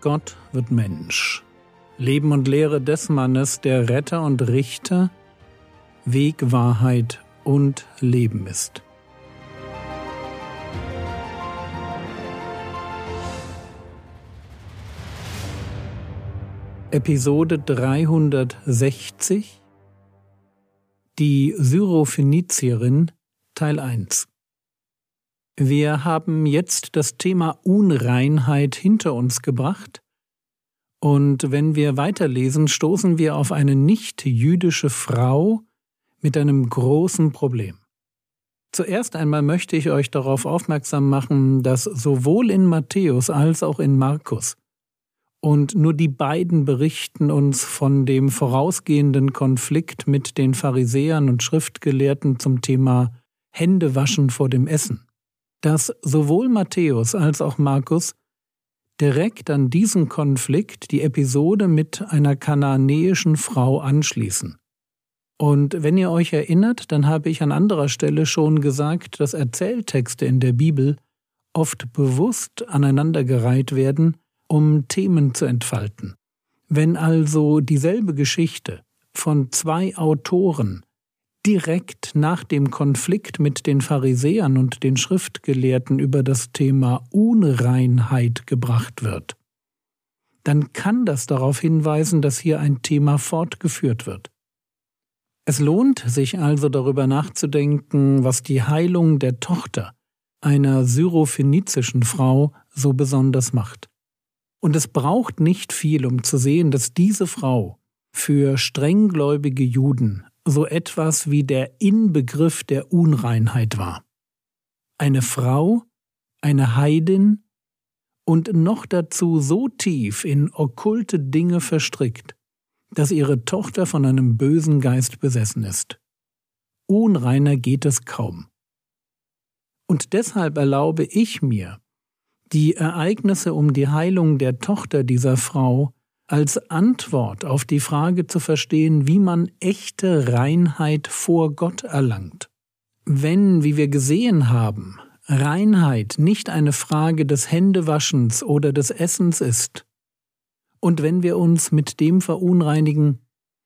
Gott wird Mensch. Leben und Lehre des Mannes, der Retter und Richter, Weg, Wahrheit und Leben ist. Episode 360 Die Syrophenizierin Teil 1 Wir haben jetzt das Thema Unreinheit hinter uns gebracht und wenn wir weiterlesen, stoßen wir auf eine nicht-jüdische Frau mit einem großen Problem. Zuerst einmal möchte ich euch darauf aufmerksam machen, dass sowohl in Matthäus als auch in Markus und nur die beiden berichten uns von dem vorausgehenden Konflikt mit den Pharisäern und Schriftgelehrten zum Thema Händewaschen vor dem Essen. Dass sowohl Matthäus als auch Markus direkt an diesen Konflikt die Episode mit einer kanaanäischen Frau anschließen. Und wenn ihr euch erinnert, dann habe ich an anderer Stelle schon gesagt, dass Erzähltexte in der Bibel oft bewusst aneinandergereiht werden, um Themen zu entfalten. Wenn also dieselbe Geschichte von zwei Autoren direkt nach dem Konflikt mit den Pharisäern und den Schriftgelehrten über das Thema Unreinheit gebracht wird, dann kann das darauf hinweisen, dass hier ein Thema fortgeführt wird. Es lohnt sich also darüber nachzudenken, was die Heilung der Tochter einer syrophönizischen Frau so besonders macht. Und es braucht nicht viel, um zu sehen, dass diese Frau für strenggläubige Juden so etwas wie der Inbegriff der Unreinheit war. Eine Frau, eine Heidin und noch dazu so tief in okkulte Dinge verstrickt, dass ihre Tochter von einem bösen Geist besessen ist. Unreiner geht es kaum. Und deshalb erlaube ich mir, die Ereignisse um die Heilung der Tochter dieser Frau als Antwort auf die Frage zu verstehen, wie man echte Reinheit vor Gott erlangt. Wenn, wie wir gesehen haben, Reinheit nicht eine Frage des Händewaschens oder des Essens ist, und wenn wir uns mit dem verunreinigen,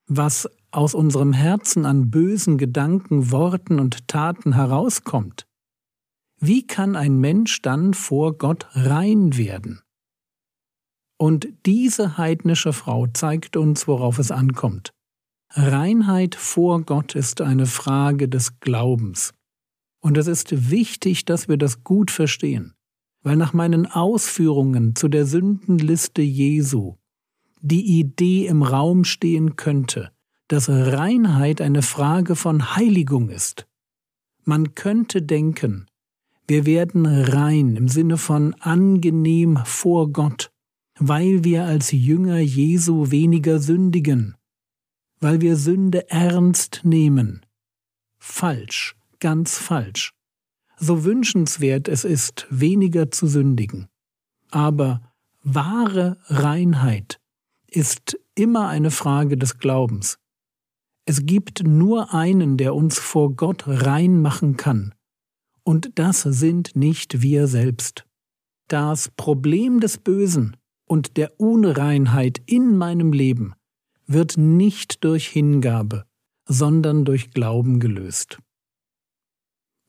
was aus unserem Herzen an bösen Gedanken, Worten und Taten herauskommt, wie kann ein Mensch dann vor Gott rein werden? Und diese heidnische Frau zeigt uns, worauf es ankommt. Reinheit vor Gott ist eine Frage des Glaubens. Und es ist wichtig, dass wir das gut verstehen, weil nach meinen Ausführungen zu der Sündenliste Jesu die Idee im Raum stehen könnte, dass Reinheit eine Frage von Heiligung ist. Man könnte denken, wir werden rein im Sinne von angenehm vor Gott, weil wir als Jünger Jesu weniger sündigen, weil wir Sünde ernst nehmen. Falsch, ganz falsch. So wünschenswert es ist, weniger zu sündigen. Aber wahre Reinheit ist immer eine Frage des Glaubens. Es gibt nur einen, der uns vor Gott rein machen kann, und das sind nicht wir selbst. Das Problem des Bösen und der Unreinheit in meinem Leben wird nicht durch Hingabe, sondern durch Glauben gelöst.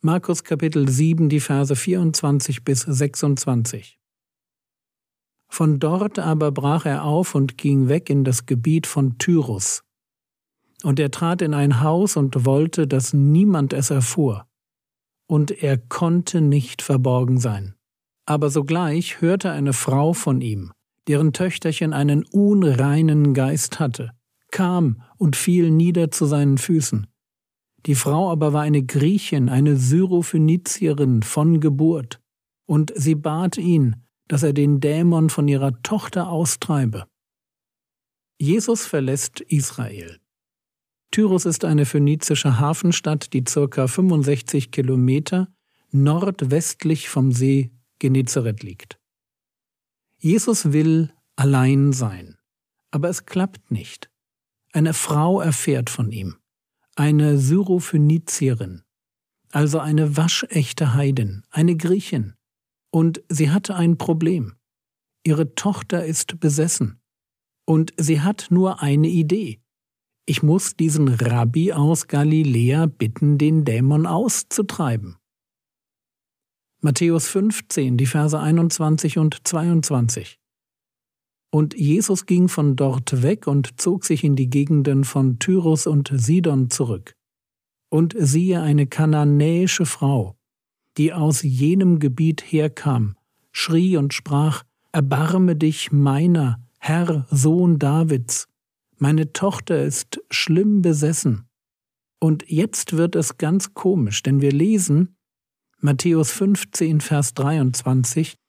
Markus Kapitel 7, die Verse 24 bis 26. Von dort aber brach er auf und ging weg in das Gebiet von Tyrus. Und er trat in ein Haus und wollte, dass niemand es erfuhr und er konnte nicht verborgen sein. Aber sogleich hörte eine Frau von ihm, deren Töchterchen einen unreinen Geist hatte, kam und fiel nieder zu seinen Füßen. Die Frau aber war eine Griechin, eine Syrophönizierin von Geburt, und sie bat ihn, dass er den Dämon von ihrer Tochter austreibe. Jesus verlässt Israel. Tyrus ist eine phönizische Hafenstadt, die ca. 65 Kilometer nordwestlich vom See Genezareth liegt. Jesus will allein sein, aber es klappt nicht. Eine Frau erfährt von ihm, eine Syrophönizierin, also eine waschechte Heidin, eine Griechin, und sie hatte ein Problem. Ihre Tochter ist besessen. Und sie hat nur eine Idee. Ich muss diesen Rabbi aus Galiläa bitten, den Dämon auszutreiben. Matthäus 15, die Verse 21 und 22. Und Jesus ging von dort weg und zog sich in die Gegenden von Tyrus und Sidon zurück. Und siehe eine kananäische Frau, die aus jenem Gebiet herkam, schrie und sprach, Erbarme dich meiner, Herr, Sohn Davids, meine Tochter ist schlimm besessen. Und jetzt wird es ganz komisch, denn wir lesen Matthäus 15, Vers 23,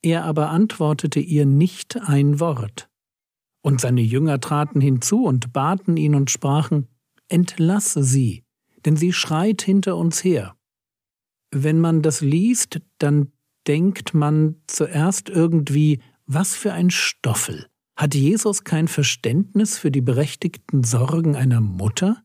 er aber antwortete ihr nicht ein Wort. Und seine Jünger traten hinzu und baten ihn und sprachen, Entlasse sie, denn sie schreit hinter uns her. Wenn man das liest, dann denkt man zuerst irgendwie, was für ein Stoffel. Hat Jesus kein Verständnis für die berechtigten Sorgen einer Mutter?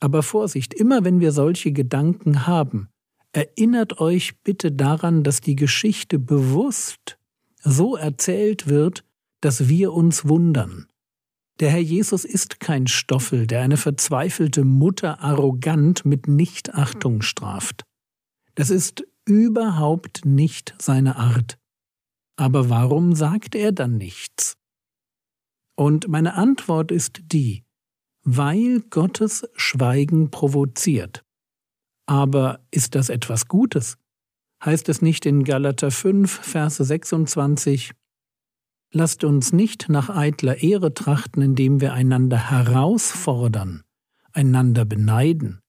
Aber Vorsicht, immer wenn wir solche Gedanken haben, erinnert euch bitte daran, dass die Geschichte bewusst so erzählt wird, dass wir uns wundern. Der Herr Jesus ist kein Stoffel, der eine verzweifelte Mutter arrogant mit Nichtachtung straft. Das ist überhaupt nicht seine Art. Aber warum sagt er dann nichts? Und meine Antwort ist die, weil Gottes Schweigen provoziert. Aber ist das etwas Gutes? Heißt es nicht in Galater 5, Verse 26, Lasst uns nicht nach eitler Ehre trachten, indem wir einander herausfordern, einander beneiden.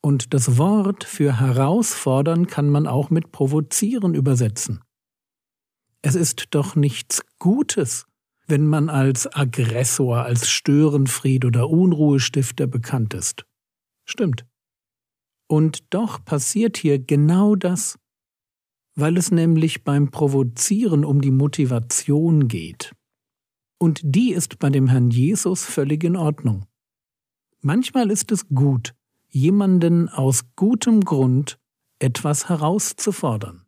Und das Wort für herausfordern kann man auch mit provozieren übersetzen. Es ist doch nichts Gutes, wenn man als Aggressor, als Störenfried oder Unruhestifter bekannt ist. Stimmt. Und doch passiert hier genau das, weil es nämlich beim Provozieren um die Motivation geht. Und die ist bei dem Herrn Jesus völlig in Ordnung. Manchmal ist es gut, jemanden aus gutem Grund etwas herauszufordern.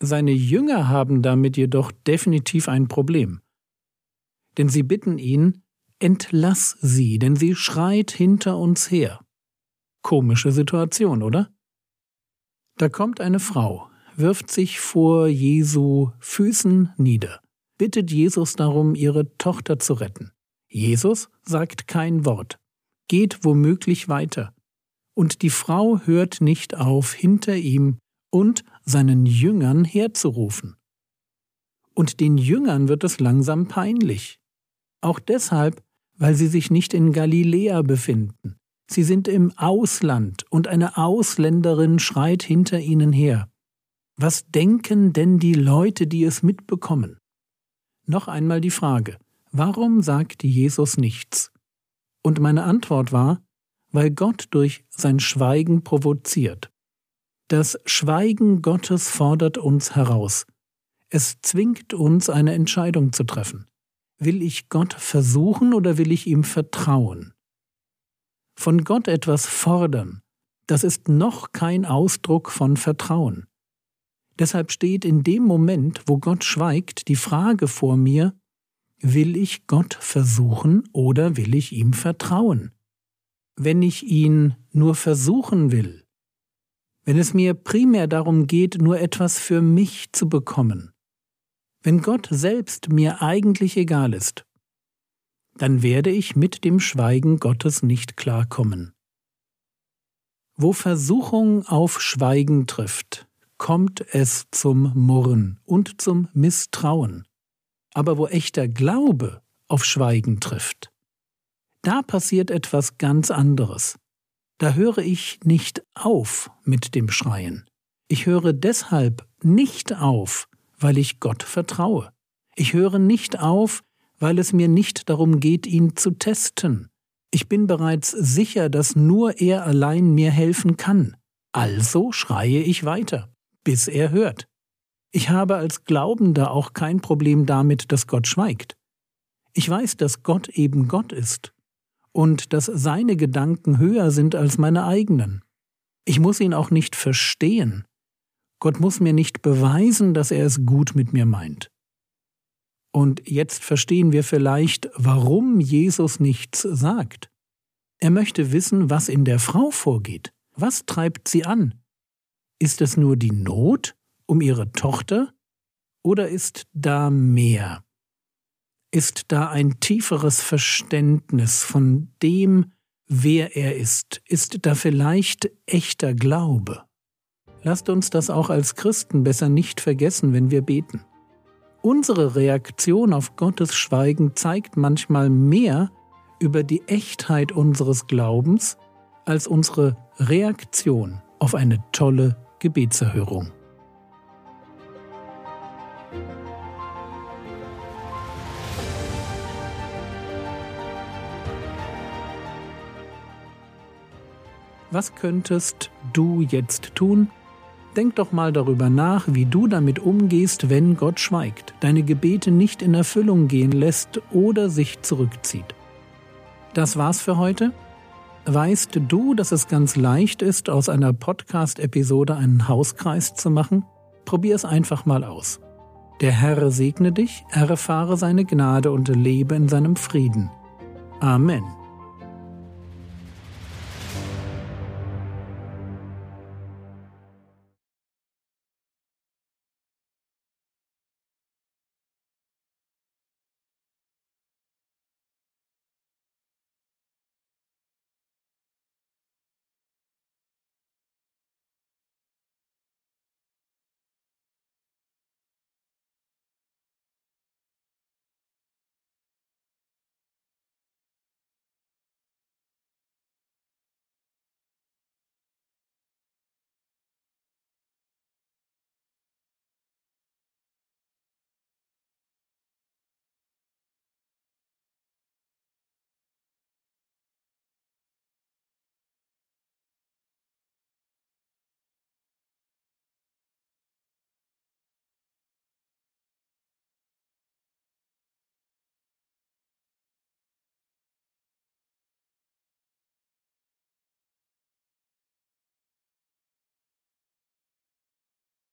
Seine Jünger haben damit jedoch definitiv ein Problem. Denn sie bitten ihn, entlass sie, denn sie schreit hinter uns her. Komische Situation, oder? Da kommt eine Frau, wirft sich vor Jesu Füßen nieder, bittet Jesus darum, ihre Tochter zu retten. Jesus sagt kein Wort, geht womöglich weiter. Und die Frau hört nicht auf, hinter ihm und seinen Jüngern herzurufen. Und den Jüngern wird es langsam peinlich. Auch deshalb, weil sie sich nicht in Galiläa befinden. Sie sind im Ausland und eine Ausländerin schreit hinter ihnen her. Was denken denn die Leute, die es mitbekommen? Noch einmal die Frage, warum sagt Jesus nichts? Und meine Antwort war, weil Gott durch sein Schweigen provoziert. Das Schweigen Gottes fordert uns heraus. Es zwingt uns, eine Entscheidung zu treffen. Will ich Gott versuchen oder will ich ihm vertrauen? Von Gott etwas fordern, das ist noch kein Ausdruck von Vertrauen. Deshalb steht in dem Moment, wo Gott schweigt, die Frage vor mir, will ich Gott versuchen oder will ich ihm vertrauen? Wenn ich ihn nur versuchen will, wenn es mir primär darum geht, nur etwas für mich zu bekommen, wenn Gott selbst mir eigentlich egal ist, dann werde ich mit dem Schweigen Gottes nicht klarkommen. Wo Versuchung auf Schweigen trifft, kommt es zum Murren und zum Misstrauen. Aber wo echter Glaube auf Schweigen trifft, da passiert etwas ganz anderes da höre ich nicht auf mit dem Schreien. Ich höre deshalb nicht auf, weil ich Gott vertraue. Ich höre nicht auf, weil es mir nicht darum geht, ihn zu testen. Ich bin bereits sicher, dass nur er allein mir helfen kann. Also schreie ich weiter, bis er hört. Ich habe als Glaubender auch kein Problem damit, dass Gott schweigt. Ich weiß, dass Gott eben Gott ist und dass seine Gedanken höher sind als meine eigenen. Ich muss ihn auch nicht verstehen. Gott muss mir nicht beweisen, dass er es gut mit mir meint. Und jetzt verstehen wir vielleicht, warum Jesus nichts sagt. Er möchte wissen, was in der Frau vorgeht. Was treibt sie an? Ist es nur die Not um ihre Tochter oder ist da mehr? Ist da ein tieferes Verständnis von dem, wer er ist? Ist da vielleicht echter Glaube? Lasst uns das auch als Christen besser nicht vergessen, wenn wir beten. Unsere Reaktion auf Gottes Schweigen zeigt manchmal mehr über die Echtheit unseres Glaubens als unsere Reaktion auf eine tolle Gebetserhörung. Was könntest du jetzt tun? Denk doch mal darüber nach, wie du damit umgehst, wenn Gott schweigt, deine Gebete nicht in Erfüllung gehen lässt oder sich zurückzieht. Das war's für heute. Weißt du, dass es ganz leicht ist, aus einer Podcast-Episode einen Hauskreis zu machen? Probier es einfach mal aus. Der Herr segne dich, erfahre seine Gnade und lebe in seinem Frieden. Amen.